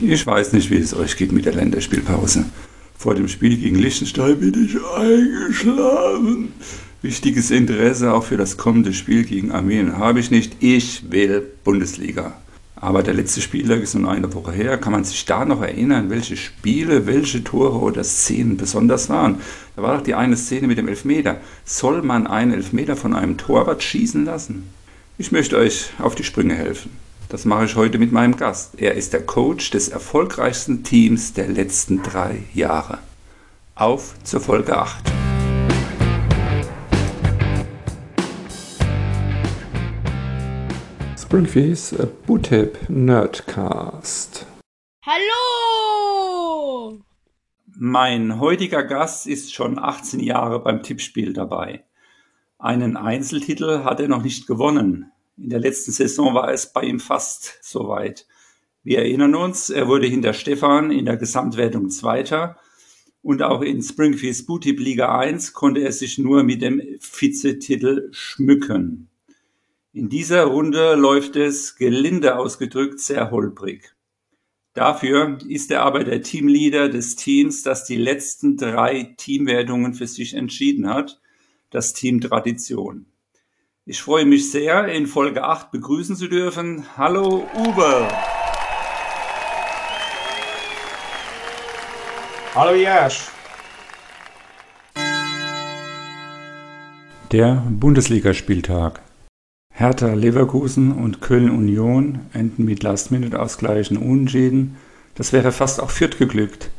Ich weiß nicht, wie es euch geht mit der Länderspielpause. Vor dem Spiel gegen Liechtenstein bin ich eingeschlafen. Wichtiges Interesse auch für das kommende Spiel gegen Armenien habe ich nicht. Ich will Bundesliga. Aber der letzte Spieltag ist nun eine Woche her. Kann man sich da noch erinnern, welche Spiele, welche Tore oder Szenen besonders waren? Da war doch die eine Szene mit dem Elfmeter. Soll man einen Elfmeter von einem Torwart schießen lassen? Ich möchte euch auf die Sprünge helfen. Das mache ich heute mit meinem Gast. Er ist der Coach des erfolgreichsten Teams der letzten drei Jahre. Auf zur Folge 8. Springfields Bootip Nerdcast. Hallo! Mein heutiger Gast ist schon 18 Jahre beim Tippspiel dabei. Einen Einzeltitel hat er noch nicht gewonnen. In der letzten Saison war es bei ihm fast soweit. Wir erinnern uns, er wurde hinter Stefan in der Gesamtwertung Zweiter und auch in Springfields Bootip Liga 1 konnte er sich nur mit dem Vizetitel schmücken. In dieser Runde läuft es, gelinde ausgedrückt, sehr holprig. Dafür ist er aber der Teamleader des Teams, das die letzten drei Teamwertungen für sich entschieden hat, das Team Tradition. Ich freue mich sehr, in Folge 8 begrüßen zu dürfen. Hallo Uwe. Hallo Jasch. Der Bundesligaspieltag. Hertha Leverkusen und Köln Union enden mit Last-Minute-Ausgleichen unentschieden. Das wäre fast auch Fürth geglückt.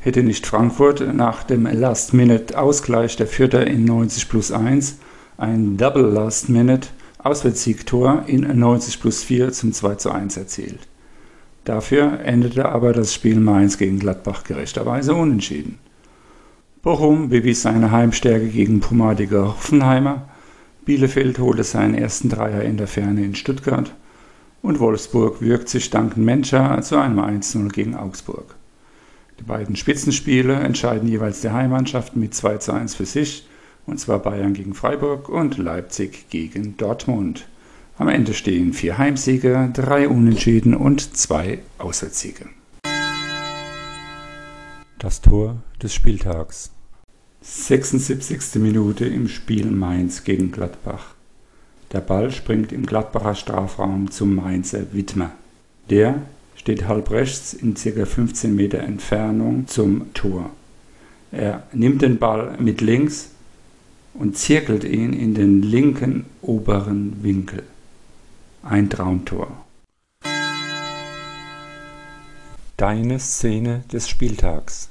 Hätte nicht Frankfurt nach dem Last-Minute-Ausgleich der Fürther in 90 plus 1 ein Double Last Minute Auswärtssiegtor in 90 plus 4 zum 2 zu 1 erzielt. Dafür endete aber das Spiel Mainz gegen Gladbach gerechterweise unentschieden. Bochum bewies seine Heimstärke gegen pomadige Hoffenheimer, Bielefeld holte seinen ersten Dreier in der Ferne in Stuttgart und Wolfsburg wirkt sich dank Menscher zu einem 1-0 gegen Augsburg. Die beiden Spitzenspiele entscheiden jeweils die Heimmannschaft mit 2 zu 1 für sich und zwar Bayern gegen Freiburg und Leipzig gegen Dortmund. Am Ende stehen vier Heimsiege, drei Unentschieden und zwei Auswärtssiege. Das Tor des Spieltags. 76. Minute im Spiel Mainz gegen Gladbach. Der Ball springt im Gladbacher Strafraum zum Mainzer Wittmer. Der steht halb rechts in ca. 15 Meter Entfernung zum Tor. Er nimmt den Ball mit links und zirkelt ihn in den linken oberen Winkel. Ein Traumtor. Deine Szene des Spieltags.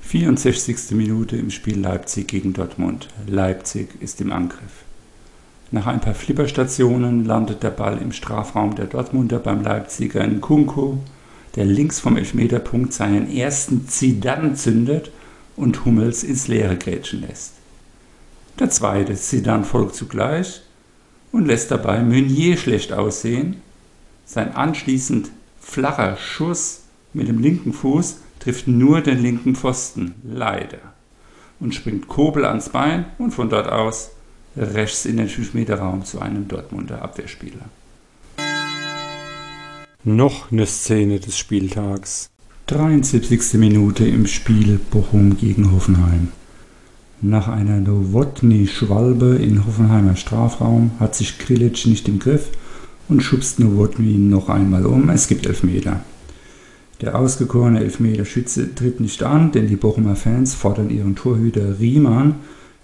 64. Minute im Spiel Leipzig gegen Dortmund. Leipzig ist im Angriff. Nach ein paar Flipperstationen landet der Ball im Strafraum der Dortmunder beim Leipziger Nkunku, der links vom Elfmeterpunkt seinen ersten Zidane zündet und Hummels ins Leere grätschen lässt. Der zweite Zidane folgt zugleich und lässt dabei Meunier schlecht aussehen. Sein anschließend flacher Schuss mit dem linken Fuß trifft nur den linken Pfosten, leider, und springt Kobel ans Bein und von dort aus rechts in den 5-Meter-Raum zu einem Dortmunder Abwehrspieler. Noch eine Szene des Spieltags. 73. Minute im Spiel Bochum gegen Hoffenheim. Nach einer Nowotny-Schwalbe in Hoffenheimer Strafraum hat sich Krilic nicht im Griff und schubst Nowotny noch einmal um. Es gibt Elfmeter. Der ausgekorene Elfmeterschütze tritt nicht an, denn die Bochumer Fans fordern ihren Torhüter Riemann,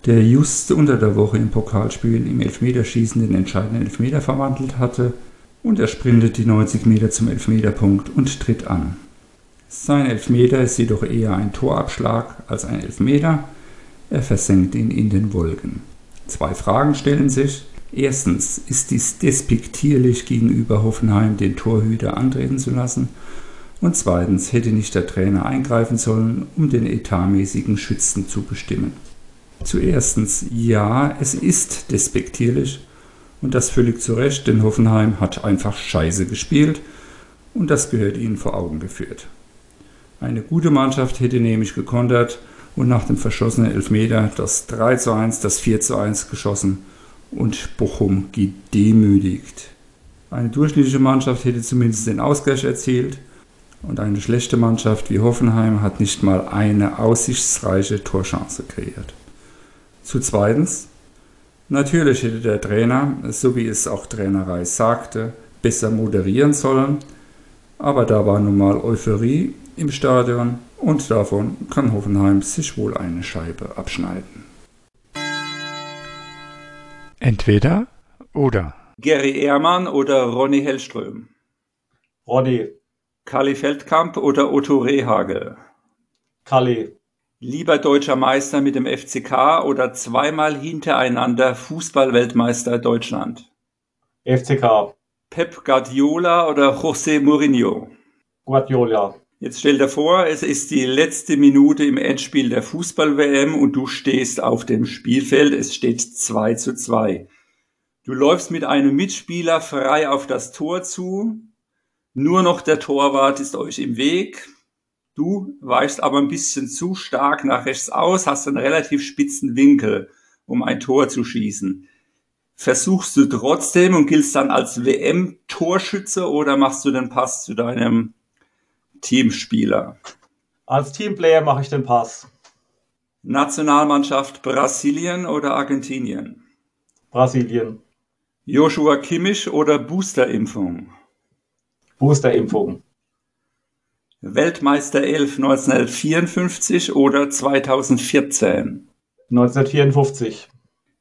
der just unter der Woche im Pokalspiel im Elfmeterschießen den entscheidenden Elfmeter verwandelt hatte, und er sprintet die 90 Meter zum Elfmeterpunkt und tritt an. Sein Elfmeter ist jedoch eher ein Torabschlag als ein Elfmeter, er versenkt ihn in den Wolken. Zwei Fragen stellen sich. Erstens, ist dies despektierlich gegenüber Hoffenheim, den Torhüter antreten zu lassen? Und zweitens, hätte nicht der Trainer eingreifen sollen, um den etatmäßigen Schützen zu bestimmen? Zuerstens, ja, es ist despektierlich und das völlig zu Recht, denn Hoffenheim hat einfach scheiße gespielt und das gehört ihnen vor Augen geführt. Eine gute Mannschaft hätte nämlich gekontert und nach dem verschossenen Elfmeter das 3 zu 1, das 4 zu 1 geschossen und Bochum gedemütigt. Eine durchschnittliche Mannschaft hätte zumindest den Ausgleich erzielt Und eine schlechte Mannschaft wie Hoffenheim hat nicht mal eine aussichtsreiche Torchance kreiert. Zu zweitens, natürlich hätte der Trainer, so wie es auch Trainer Reis sagte, besser moderieren sollen, aber da war nun mal Euphorie im Stadion und davon kann Hoffenheim sich wohl eine Scheibe abschneiden. Entweder oder. Gary Ehrmann oder Ronny Hellström? Ronny. Kali Feldkamp oder Otto Rehagel? Kali. Lieber deutscher Meister mit dem FCK oder zweimal hintereinander Fußballweltmeister Deutschland? FCK. Pep Guardiola oder José Mourinho? Guardiola. Jetzt stell dir vor, es ist die letzte Minute im Endspiel der Fußball-WM und du stehst auf dem Spielfeld. Es steht 2 zu 2. Du läufst mit einem Mitspieler frei auf das Tor zu. Nur noch der Torwart ist euch im Weg. Du weichst aber ein bisschen zu stark nach rechts aus, hast einen relativ spitzen Winkel, um ein Tor zu schießen. Versuchst du trotzdem und giltst dann als WM-Torschütze oder machst du den Pass zu deinem Teamspieler? Als Teamplayer mache ich den Pass. Nationalmannschaft Brasilien oder Argentinien? Brasilien. Joshua Kimmich oder Boosterimpfung? Boosterimpfung. Weltmeister 11 1954 oder 2014? 1954.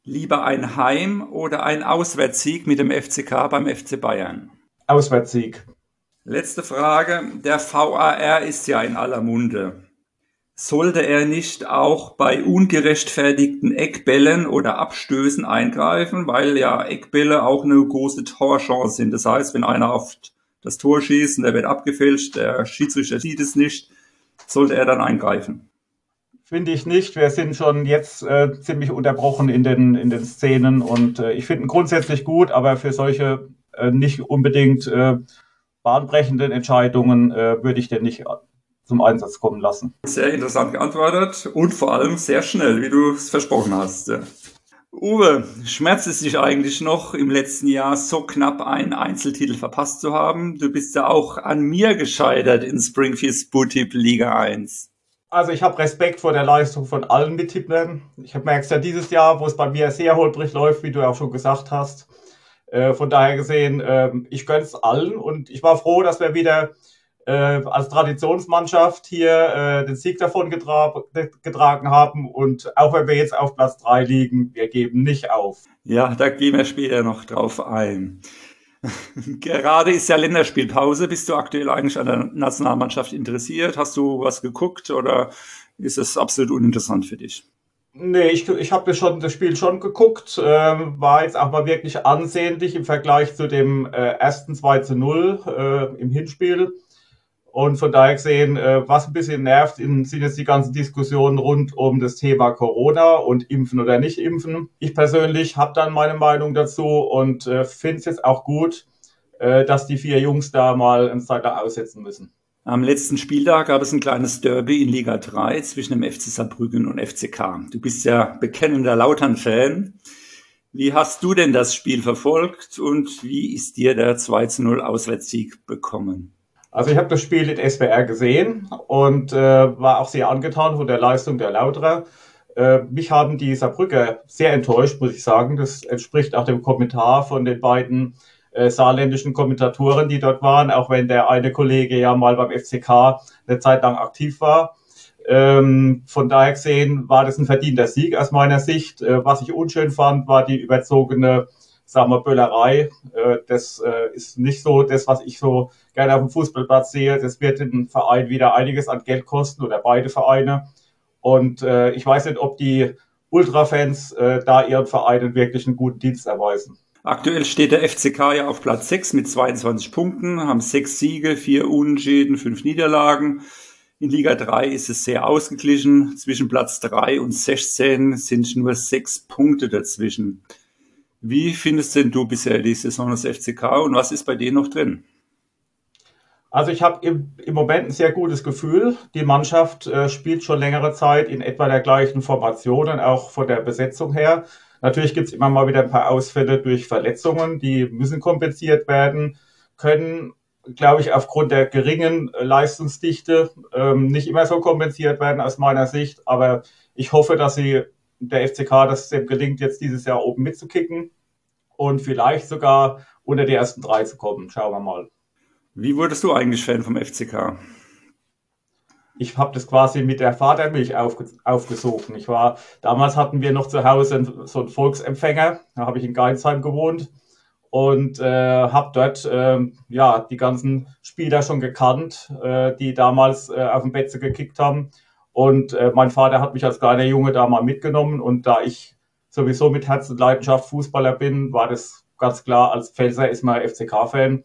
Lieber ein Heim- oder ein Auswärtssieg mit dem FCK beim FC Bayern? Auswärtssieg. Letzte Frage. Der VAR ist ja in aller Munde. Sollte er nicht auch bei ungerechtfertigten Eckbällen oder Abstößen eingreifen, weil ja Eckbälle auch eine große Torchance sind. Das heißt, wenn einer auf das Tor schießt und der wird abgefälscht, der Schiedsrichter sieht es nicht, sollte er dann eingreifen. Finde ich nicht. Wir sind schon jetzt äh, ziemlich unterbrochen in den, in den Szenen und äh, ich finde ihn grundsätzlich gut, aber für solche äh, nicht unbedingt äh, bahnbrechenden Entscheidungen äh, würde ich den nicht zum Einsatz kommen lassen. Sehr interessant geantwortet und vor allem sehr schnell, wie du es versprochen hast. Uwe, schmerzt es dich eigentlich noch, im letzten Jahr so knapp einen Einzeltitel verpasst zu haben? Du bist ja auch an mir gescheitert in Springfields Bootip Liga 1. Also ich habe Respekt vor der Leistung von allen Mittippern. Ich habe merkt ja dieses Jahr, wo es bei mir sehr holprig läuft, wie du auch schon gesagt hast. Äh, von daher gesehen, äh, ich gönn's allen und ich war froh, dass wir wieder äh, als Traditionsmannschaft hier äh, den Sieg davon getra getragen haben. Und auch wenn wir jetzt auf Platz drei liegen, wir geben nicht auf. Ja, da gehen wir später noch drauf ein. Gerade ist ja Länderspielpause. Bist du aktuell eigentlich an der Nationalmannschaft interessiert? Hast du was geguckt oder ist es absolut uninteressant für dich? Nee, ich, ich habe schon das Spiel schon geguckt, ähm, war jetzt auch mal wirklich ansehnlich im Vergleich zu dem äh, ersten 2 zu 0 äh, im Hinspiel. Und von daher gesehen, äh, was ein bisschen nervt, sind jetzt die ganzen Diskussionen rund um das Thema Corona und Impfen oder nicht Impfen. Ich persönlich habe dann meine Meinung dazu und äh, finde es jetzt auch gut, äh, dass die vier Jungs da mal eine Zeit aussetzen müssen. Am letzten Spieltag gab es ein kleines Derby in Liga 3 zwischen dem FC Saarbrücken und FCK. Du bist ja bekennender Lautern-Fan. Wie hast du denn das Spiel verfolgt und wie ist dir der 2 0 Auswärtssieg bekommen? Also ich habe das Spiel in SWR gesehen und äh, war auch sehr angetan von der Leistung der Lauterer. Äh, mich haben die Saarbrücker sehr enttäuscht, muss ich sagen. Das entspricht auch dem Kommentar von den beiden äh, saarländischen Kommentatoren, die dort waren, auch wenn der eine Kollege ja mal beim FCK eine Zeit lang aktiv war. Ähm, von daher gesehen war das ein verdienter Sieg aus meiner Sicht. Äh, was ich unschön fand, war die überzogene sagen wir, Böllerei. Äh, das äh, ist nicht so das, was ich so gerne auf dem Fußballplatz sehe. Das wird den Verein wieder einiges an Geld kosten oder beide Vereine. Und äh, ich weiß nicht, ob die Ultrafans äh, da ihren Vereinen wirklich einen guten Dienst erweisen. Aktuell steht der FCK ja auf Platz 6 mit 22 Punkten, haben sechs Siege, vier Unentschieden, fünf Niederlagen. In Liga 3 ist es sehr ausgeglichen. Zwischen Platz 3 und 16 sind nur sechs Punkte dazwischen. Wie findest denn du bisher die Saison des FCK und was ist bei denen noch drin? Also ich habe im, im, Moment ein sehr gutes Gefühl. Die Mannschaft äh, spielt schon längere Zeit in etwa der gleichen Formationen, auch von der Besetzung her. Natürlich gibt es immer mal wieder ein paar Ausfälle durch Verletzungen, die müssen kompensiert werden können. glaube ich, aufgrund der geringen Leistungsdichte ähm, nicht immer so kompensiert werden aus meiner Sicht. Aber ich hoffe, dass sie der FCK, dass es dem gelingt, jetzt dieses Jahr oben mitzukicken und vielleicht sogar unter die ersten drei zu kommen. Schauen wir mal. Wie wurdest du eigentlich Fan vom FCK? Ich habe das quasi mit der Vatermilch aufge aufgesogen. Ich war, damals hatten wir noch zu Hause so einen Volksempfänger. Da habe ich in Geinsheim gewohnt und äh, habe dort äh, ja die ganzen Spieler schon gekannt, äh, die damals äh, auf dem Betze gekickt haben. Und äh, mein Vater hat mich als kleiner Junge da mal mitgenommen und da ich sowieso mit Herz und Leidenschaft Fußballer bin, war das ganz klar, als Pfälzer ist man FCK-Fan.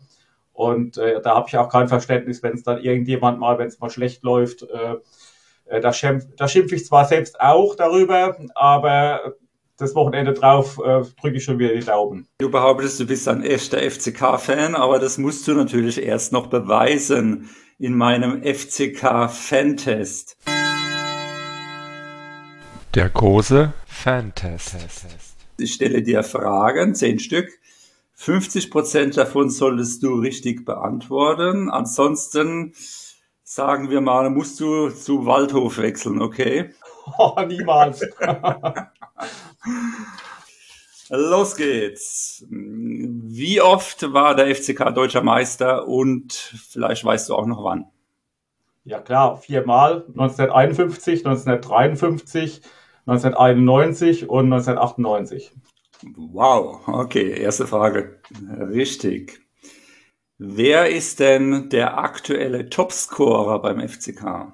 Und äh, da habe ich auch kein Verständnis, wenn es dann irgendjemand mal, wenn es mal schlecht läuft, äh, äh, da, schimpf, da schimpfe ich zwar selbst auch darüber, aber das Wochenende drauf äh, drücke ich schon wieder die Daumen. Du behauptest, du bist ein echter FCK-Fan, aber das musst du natürlich erst noch beweisen in meinem FCK-Fantest. Der große Fantest. Ich stelle dir Fragen, zehn Stück. 50 Prozent davon solltest du richtig beantworten. Ansonsten sagen wir mal, musst du zu Waldhof wechseln, okay? Oh, niemals. Los geht's. Wie oft war der FCK deutscher Meister und vielleicht weißt du auch noch wann? Ja klar, viermal. 1951, 1953, 1991 und 1998. Wow, okay, erste Frage. Richtig. Wer ist denn der aktuelle Topscorer beim FCK?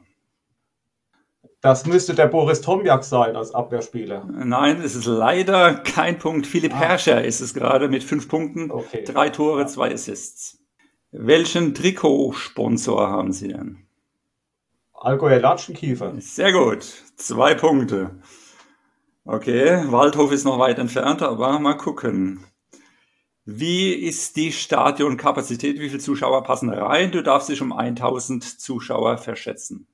Das müsste der Boris Tomjak sein als Abwehrspieler. Nein, es ist leider kein Punkt. Philipp ah. Herrscher ist es gerade mit fünf Punkten, okay. drei Tore, zwei Assists. Welchen Trikotsponsor haben Sie denn? Allgäuer Latschenkiefer. Sehr gut, zwei Punkte. Okay, Waldhof ist noch weit entfernt, aber mal gucken. Wie ist die Stadionkapazität? Wie viele Zuschauer passen rein? Du darfst dich um 1000 Zuschauer verschätzen.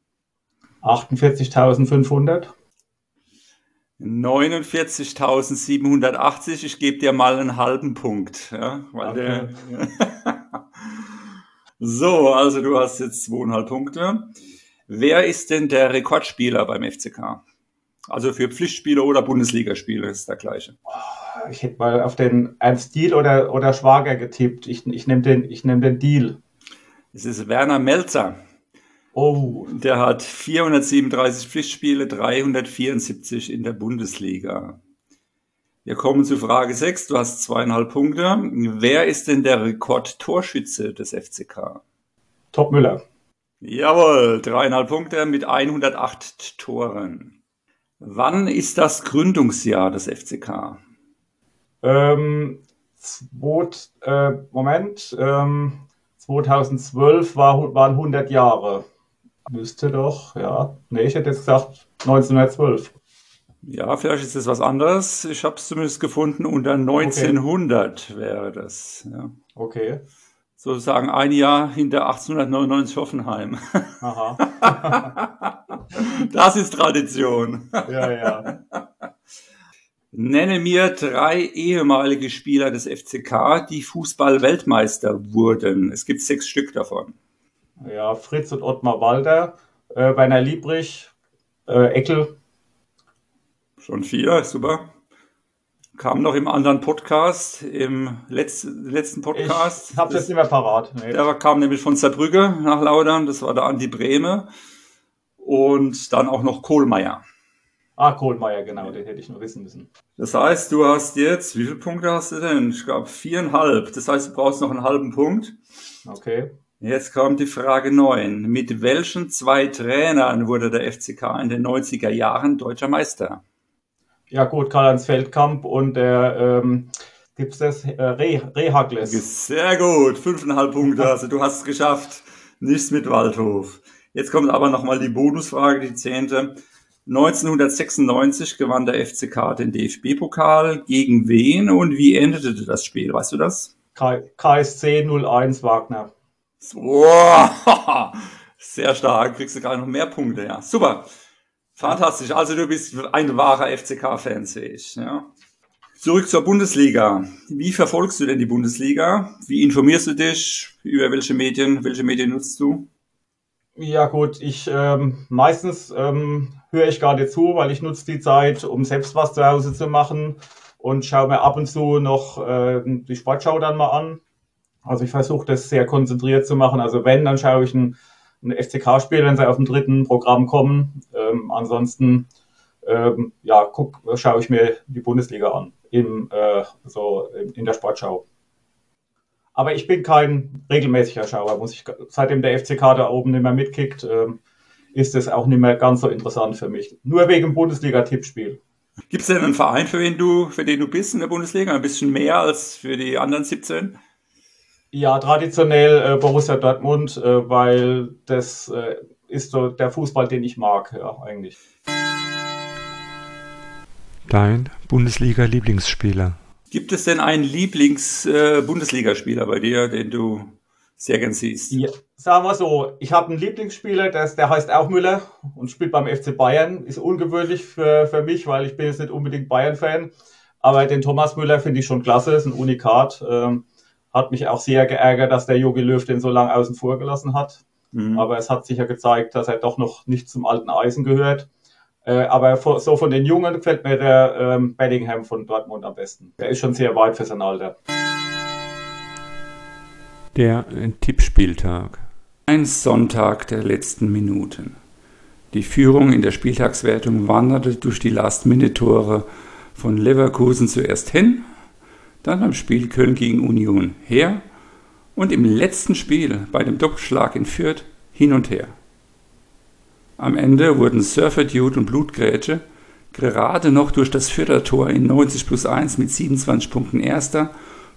48.500. 49.780. Ich gebe dir mal einen halben Punkt. Ja, okay. so, also du hast jetzt zweieinhalb Punkte. Wer ist denn der Rekordspieler beim FCK? Also für Pflichtspiele oder Bundesligaspiele ist der gleiche. Ich hätte mal auf den Ernst Deal oder, oder Schwager getippt. Ich, ich nehme den, nehm den Deal. Es ist Werner Melzer. Oh. Der hat 437 Pflichtspiele, 374 in der Bundesliga. Wir kommen zu Frage 6. Du hast zweieinhalb Punkte. Wer ist denn der Rekordtorschütze des FCK? Top Müller. Jawohl, dreieinhalb Punkte mit 108 Toren. Wann ist das Gründungsjahr des FCK? Ähm, zwot, äh, Moment, ähm, 2012 war, waren 100 Jahre. Müsste doch, ja. Nee, ich hätte jetzt gesagt 1912. Ja, vielleicht ist es was anderes. Ich habe es zumindest gefunden. Unter 1900 okay. wäre das. Ja. Okay. Sozusagen ein Jahr hinter 1899 Hoffenheim. Aha. Das ist Tradition. Ja, ja. Nenne mir drei ehemalige Spieler des FCK, die Fußball-Weltmeister wurden. Es gibt sechs Stück davon. Ja, Fritz und Ottmar Walter, äh, Werner Liebrich, äh, Eckel. Schon vier, super. Kam noch im anderen Podcast, im letzten, letzten Podcast. Ich hab's jetzt nicht mehr parat. Nee. Der kam nämlich von Saarbrücke nach Laudern, das war der Andi Brehme und dann auch noch Kohlmeier. Ah, Kohlmeier, genau, den hätte ich nur wissen müssen. Das heißt, du hast jetzt, wie viele Punkte hast du denn? Ich glaube viereinhalb. Das heißt, du brauchst noch einen halben Punkt. Okay. Jetzt kommt die Frage 9. Mit welchen zwei Trainern wurde der FCK in den 90er Jahren deutscher Meister? Ja gut, Karl-Heinz Feldkamp und der, ähm, gibt's das, äh, Re Rehagles. Sehr gut, fünfeinhalb Punkte, also du hast es geschafft. Nichts mit Waldhof. Jetzt kommt aber nochmal die Bonusfrage, die zehnte. 1996 gewann der FCK den DFB-Pokal. Gegen wen und wie endete das Spiel? Weißt du das? KSC 01 Wagner. Wow, sehr stark. Kriegst du gerade noch mehr Punkte, ja. Super. Fantastisch. Also du bist ein wahrer FCK-Fan, sehe ich. Ja. Zurück zur Bundesliga. Wie verfolgst du denn die Bundesliga? Wie informierst du dich? Über welche Medien? Welche Medien nutzt du? Ja gut, ich ähm, meistens ähm, höre ich nicht zu, weil ich nutze die Zeit, um selbst was zu Hause zu machen und schaue mir ab und zu noch äh, die Sportschau dann mal an. Also ich versuche das sehr konzentriert zu machen. Also wenn, dann schaue ich ein, ein FCK-Spiel, wenn sie auf dem dritten Programm kommen. Ähm, ansonsten ähm, ja, guck, schaue ich mir die Bundesliga an im, äh, so in der Sportschau. Aber ich bin kein regelmäßiger Schauer, muss ich, seitdem der FCK da oben nicht mehr mitkickt, ähm, ist es auch nicht mehr ganz so interessant für mich. Nur wegen Bundesliga-Tippspiel. Gibt es denn einen Verein, für den, du, für den du bist in der Bundesliga? Ein bisschen mehr als für die anderen 17? Ja, traditionell äh, Borussia Dortmund, äh, weil das äh, ist so der Fußball, den ich mag, ja, eigentlich. Dein Bundesliga-Lieblingsspieler? Gibt es denn einen Lieblings-Bundesligaspieler äh, bei dir, den du sehr gern siehst? Ja, sagen wir so, ich habe einen Lieblingsspieler, der, der heißt auch Müller und spielt beim FC Bayern. Ist ungewöhnlich für, für mich, weil ich bin jetzt nicht unbedingt Bayern-Fan. Aber den Thomas Müller finde ich schon klasse, ist ein Unikat. Ähm, hat mich auch sehr geärgert, dass der Jogi Löw den so lange außen vor gelassen hat. Mhm. Aber es hat sich ja gezeigt, dass er doch noch nicht zum alten Eisen gehört. Äh, aber so von den Jungen gefällt mir der ähm, Bellingham von Dortmund am besten. Der ist schon sehr weit für sein Alter. Der äh, Tippspieltag. Ein Sonntag der letzten Minuten. Die Führung in der Spieltagswertung wanderte durch die Last-Minute-Tore von Leverkusen zuerst hin, dann beim Spiel Köln gegen Union her und im letzten Spiel bei dem Doppelschlag in Fürth hin und her. Am Ende wurden Surfer Dude und Blutgrätsche gerade noch durch das Viertertor in 90 plus 1 mit 27 Punkten Erster,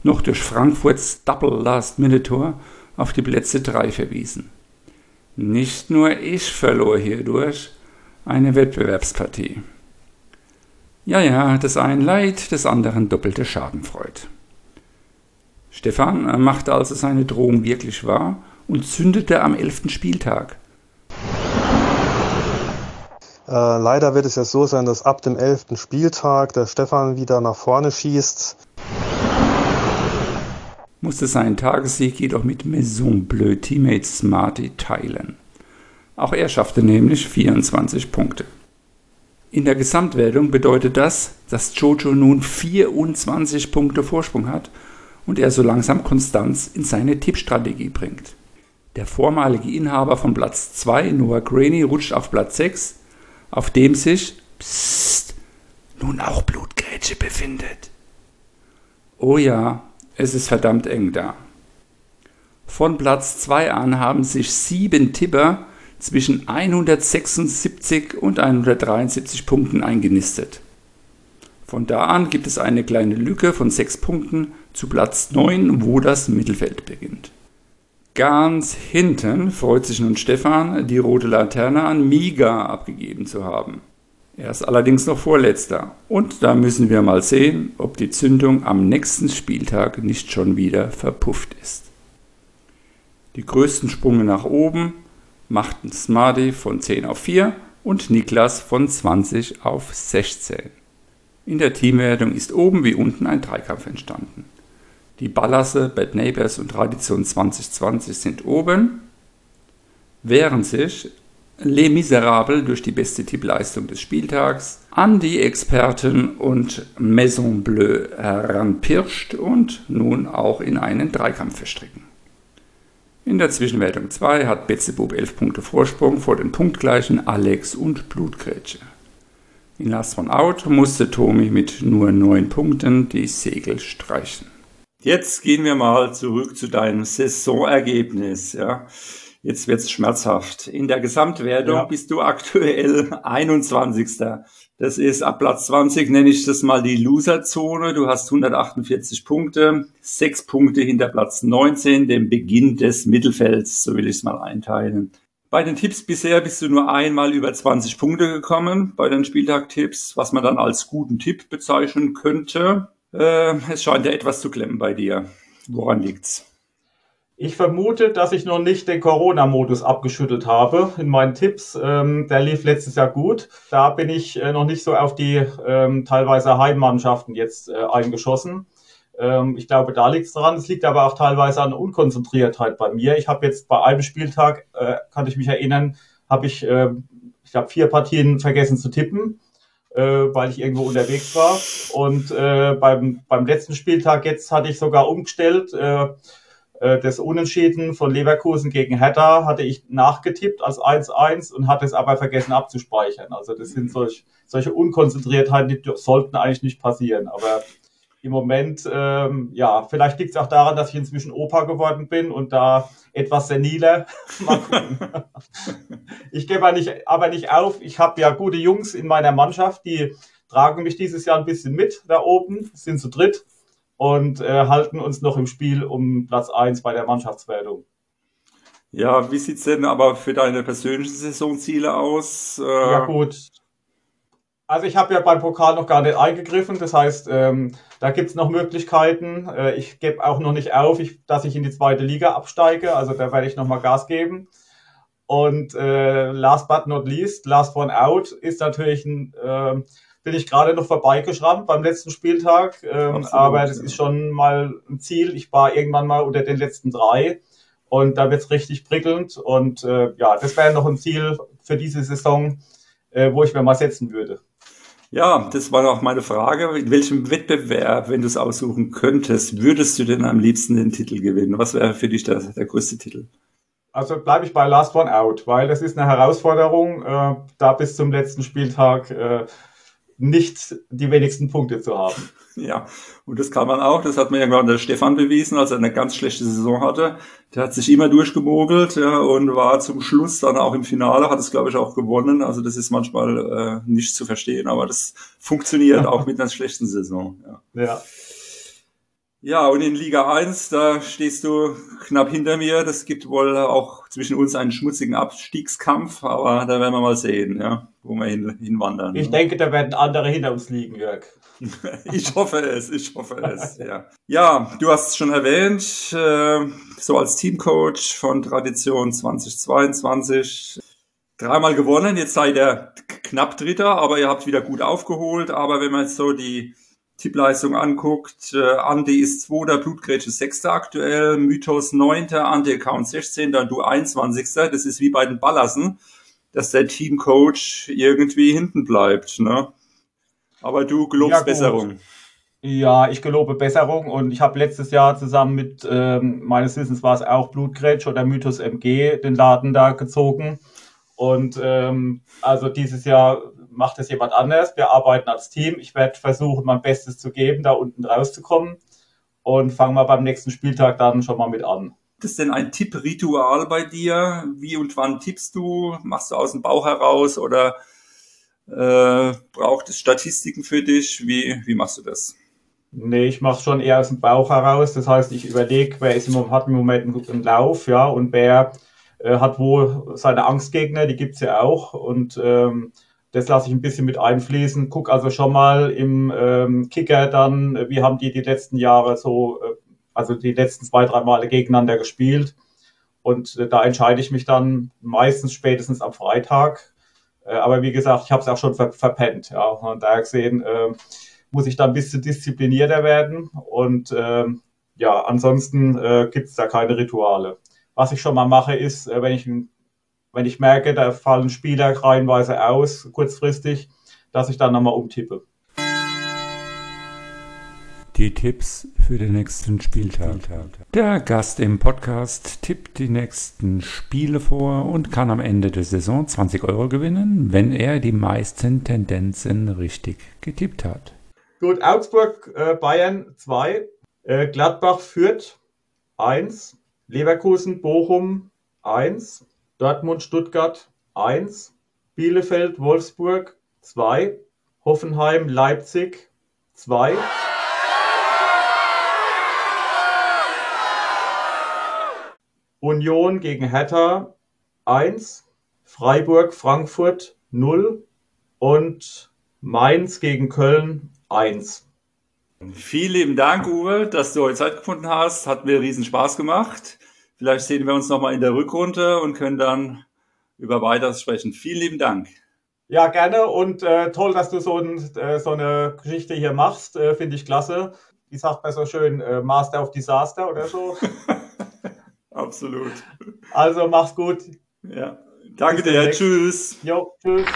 noch durch Frankfurts Double Last-Minute-Tor auf die Plätze 3 verwiesen. Nicht nur ich verlor hierdurch eine Wettbewerbspartie. Ja, ja, des einen Leid, des anderen doppelte Schadenfreude. Stefan machte also seine Drohung wirklich wahr und zündete am elften Spieltag äh, leider wird es ja so sein, dass ab dem 11. Spieltag der Stefan wieder nach vorne schießt. Musste seinen Tagessieg jedoch mit Maison Bleu Teammate Smarty teilen. Auch er schaffte nämlich 24 Punkte. In der Gesamtwertung bedeutet das, dass Jojo nun 24 Punkte Vorsprung hat und er so langsam Konstanz in seine Tippstrategie bringt. Der vormalige Inhaber von Platz 2, Noah Graney, rutscht auf Platz 6 auf dem sich pssst, nun auch Blutgrätsche befindet. Oh ja, es ist verdammt eng da. Von Platz 2 an haben sich sieben Tipper zwischen 176 und 173 Punkten eingenistet. Von da an gibt es eine kleine Lücke von 6 Punkten zu Platz 9, wo das Mittelfeld beginnt. Ganz hinten freut sich nun Stefan, die rote Laterne an Miga abgegeben zu haben. Er ist allerdings noch vorletzter. Und da müssen wir mal sehen, ob die Zündung am nächsten Spieltag nicht schon wieder verpufft ist. Die größten Sprünge nach oben machten Smarty von 10 auf 4 und Niklas von 20 auf 16. In der Teamwertung ist oben wie unten ein Dreikampf entstanden. Die Ballasse, Bad Neighbors und Tradition 2020 sind oben, während sich Les Miserables durch die beste Tippleistung des Spieltags an die Experten und Maison Bleu heranpirscht und nun auch in einen Dreikampf verstricken. In der Zwischenwertung 2 hat Betzebub 11 Punkte Vorsprung vor den punktgleichen Alex und Blutgrätsche. In Last One Out musste Tomi mit nur 9 Punkten die Segel streichen. Jetzt gehen wir mal zurück zu deinem Saisonergebnis. Ja. Jetzt wird's schmerzhaft. In der Gesamtwertung ja. bist du aktuell 21. Das ist ab Platz 20, nenne ich das mal die Loserzone. Du hast 148 Punkte, sechs Punkte hinter Platz 19, dem Beginn des Mittelfelds, so will ich es mal einteilen. Bei den Tipps bisher bist du nur einmal über 20 Punkte gekommen bei den Spieltag-Tipps, was man dann als guten Tipp bezeichnen könnte. Äh, es scheint ja etwas zu klemmen bei dir. Woran liegt's? Ich vermute, dass ich noch nicht den Corona-Modus abgeschüttelt habe in meinen Tipps. Ähm, der lief letztes Jahr gut. Da bin ich äh, noch nicht so auf die ähm, teilweise Heimmannschaften jetzt äh, eingeschossen. Ähm, ich glaube, da liegt es dran. Es liegt aber auch teilweise an Unkonzentriertheit bei mir. Ich habe jetzt bei einem Spieltag, äh, kann ich mich erinnern, habe ich, äh, ich habe vier Partien vergessen zu tippen, äh, weil ich irgendwo unterwegs war. Und äh, beim, beim letzten Spieltag jetzt hatte ich sogar umgestellt. Äh, das Unentschieden von Leverkusen gegen Hertha hatte ich nachgetippt als 1-1 und hatte es aber vergessen abzuspeichern. Also das sind solch, solche Unkonzentriertheiten, die sollten eigentlich nicht passieren. Aber im Moment, ähm, ja, vielleicht liegt es auch daran, dass ich inzwischen Opa geworden bin und da etwas seniler. Mal gucken. ich gebe aber nicht, aber nicht auf. Ich habe ja gute Jungs in meiner Mannschaft, die tragen mich dieses Jahr ein bisschen mit da oben, sind zu dritt und äh, halten uns noch im Spiel um Platz 1 bei der Mannschaftswertung. Ja, wie sieht es denn aber für deine persönlichen Saisonziele aus? Äh ja gut. Also ich habe ja beim Pokal noch gar nicht eingegriffen, das heißt, ähm, da es noch Möglichkeiten. Äh, ich gebe auch noch nicht auf, ich, dass ich in die zweite Liga absteige, also da werde ich nochmal Gas geben. Und äh, last but not least, last one out ist natürlich ein äh, bin ich gerade noch vorbeigeschrammt beim letzten Spieltag. Ähm, aber das ist schon mal ein Ziel. Ich war irgendwann mal unter den letzten drei und da wird es richtig prickelnd. Und äh, ja, das wäre noch ein Ziel für diese Saison, äh, wo ich mir mal setzen würde. Ja, das war auch meine Frage. In welchem Wettbewerb, wenn du es aussuchen könntest, würdest du denn am liebsten den Titel gewinnen? Was wäre für dich der, der größte Titel? Also bleibe ich bei Last One Out, weil das ist eine Herausforderung, äh, da bis zum letzten Spieltag äh, nicht die wenigsten Punkte zu haben. Ja, und das kann man auch. Das hat mir ja gerade der Stefan bewiesen, als er eine ganz schlechte Saison hatte. Der hat sich immer durchgemogelt ja, und war zum Schluss dann auch im Finale, hat es, glaube ich, auch gewonnen. Also das ist manchmal äh, nicht zu verstehen, aber das funktioniert auch mit einer schlechten Saison. Ja. ja. Ja, und in Liga 1, da stehst du knapp hinter mir. Das gibt wohl auch zwischen uns einen schmutzigen Abstiegskampf, aber da werden wir mal sehen, ja, wo wir hin, hinwandern. Ich denke, da werden andere hinter uns liegen, Jörg. ich hoffe es, ich hoffe es, ja. Ja, du hast es schon erwähnt, äh, so als Teamcoach von Tradition 2022. Dreimal gewonnen, jetzt seid ihr knapp Dritter, aber ihr habt wieder gut aufgeholt. Aber wenn man jetzt so die Tippleistung anguckt, äh, Andi ist Zweiter, Blutgrätsche Sechster aktuell, Mythos Neunter, Andi Account 16. du 21. Das ist wie bei den Ballassen, dass der Teamcoach irgendwie hinten bleibt. Ne? Aber du gelobst ja, Besserung. Ja, ich gelobe Besserung und ich habe letztes Jahr zusammen mit, ähm, meines Wissens war es auch Blutgrätsch oder Mythos MG, den Laden da gezogen. Und ähm, also dieses Jahr macht es jemand anders. Wir arbeiten als Team. Ich werde versuchen, mein Bestes zu geben, da unten rauszukommen. Und fangen wir beim nächsten Spieltag dann schon mal mit an. Ist denn ein Tippritual bei dir? Wie und wann tippst du? Machst du aus dem Bauch heraus oder äh, braucht es Statistiken für dich? Wie, wie machst du das? Nee, ich mache schon eher aus dem Bauch heraus. Das heißt, ich überlege, wer ist im, hat im Moment einen guten Lauf, ja, und wer äh, hat wohl seine Angstgegner, die gibt's ja auch. Und ähm, das lasse ich ein bisschen mit einfließen. Guck also schon mal im ähm, Kicker dann, äh, wie haben die die letzten Jahre so, äh, also die letzten zwei, drei Male gegeneinander gespielt. Und äh, da entscheide ich mich dann meistens spätestens am Freitag. Äh, aber wie gesagt, ich habe es auch schon ver verpennt. Ja. Und daher gesehen äh, muss ich da ein bisschen disziplinierter werden. Und äh, ja, ansonsten äh, gibt es da keine Rituale. Was ich schon mal mache, ist, wenn ich ein wenn ich merke, da fallen Spieler reihenweise aus, kurzfristig, dass ich dann nochmal umtippe. Die Tipps für den nächsten Spieltag. Der Gast im Podcast tippt die nächsten Spiele vor und kann am Ende der Saison 20 Euro gewinnen, wenn er die meisten Tendenzen richtig getippt hat. Gut, Augsburg, äh, Bayern 2, äh, Gladbach führt 1, Leverkusen, Bochum 1, Dortmund, Stuttgart 1, Bielefeld, Wolfsburg 2, Hoffenheim, Leipzig 2. Union gegen Hertha 1, Freiburg, Frankfurt 0 und Mainz gegen Köln 1. Vielen lieben Dank, Uwe, dass du heute Zeit gefunden hast. Hat mir riesen Spaß gemacht. Vielleicht sehen wir uns nochmal in der Rückrunde und können dann über weiteres sprechen. Vielen lieben Dank. Ja, gerne und äh, toll, dass du so, ein, äh, so, eine Geschichte hier machst. Äh, Finde ich klasse. Wie sagt man so schön, äh, Master of Disaster oder so. Absolut. Also mach's gut. Ja. Danke dir. Tschüss. Jo, tschüss.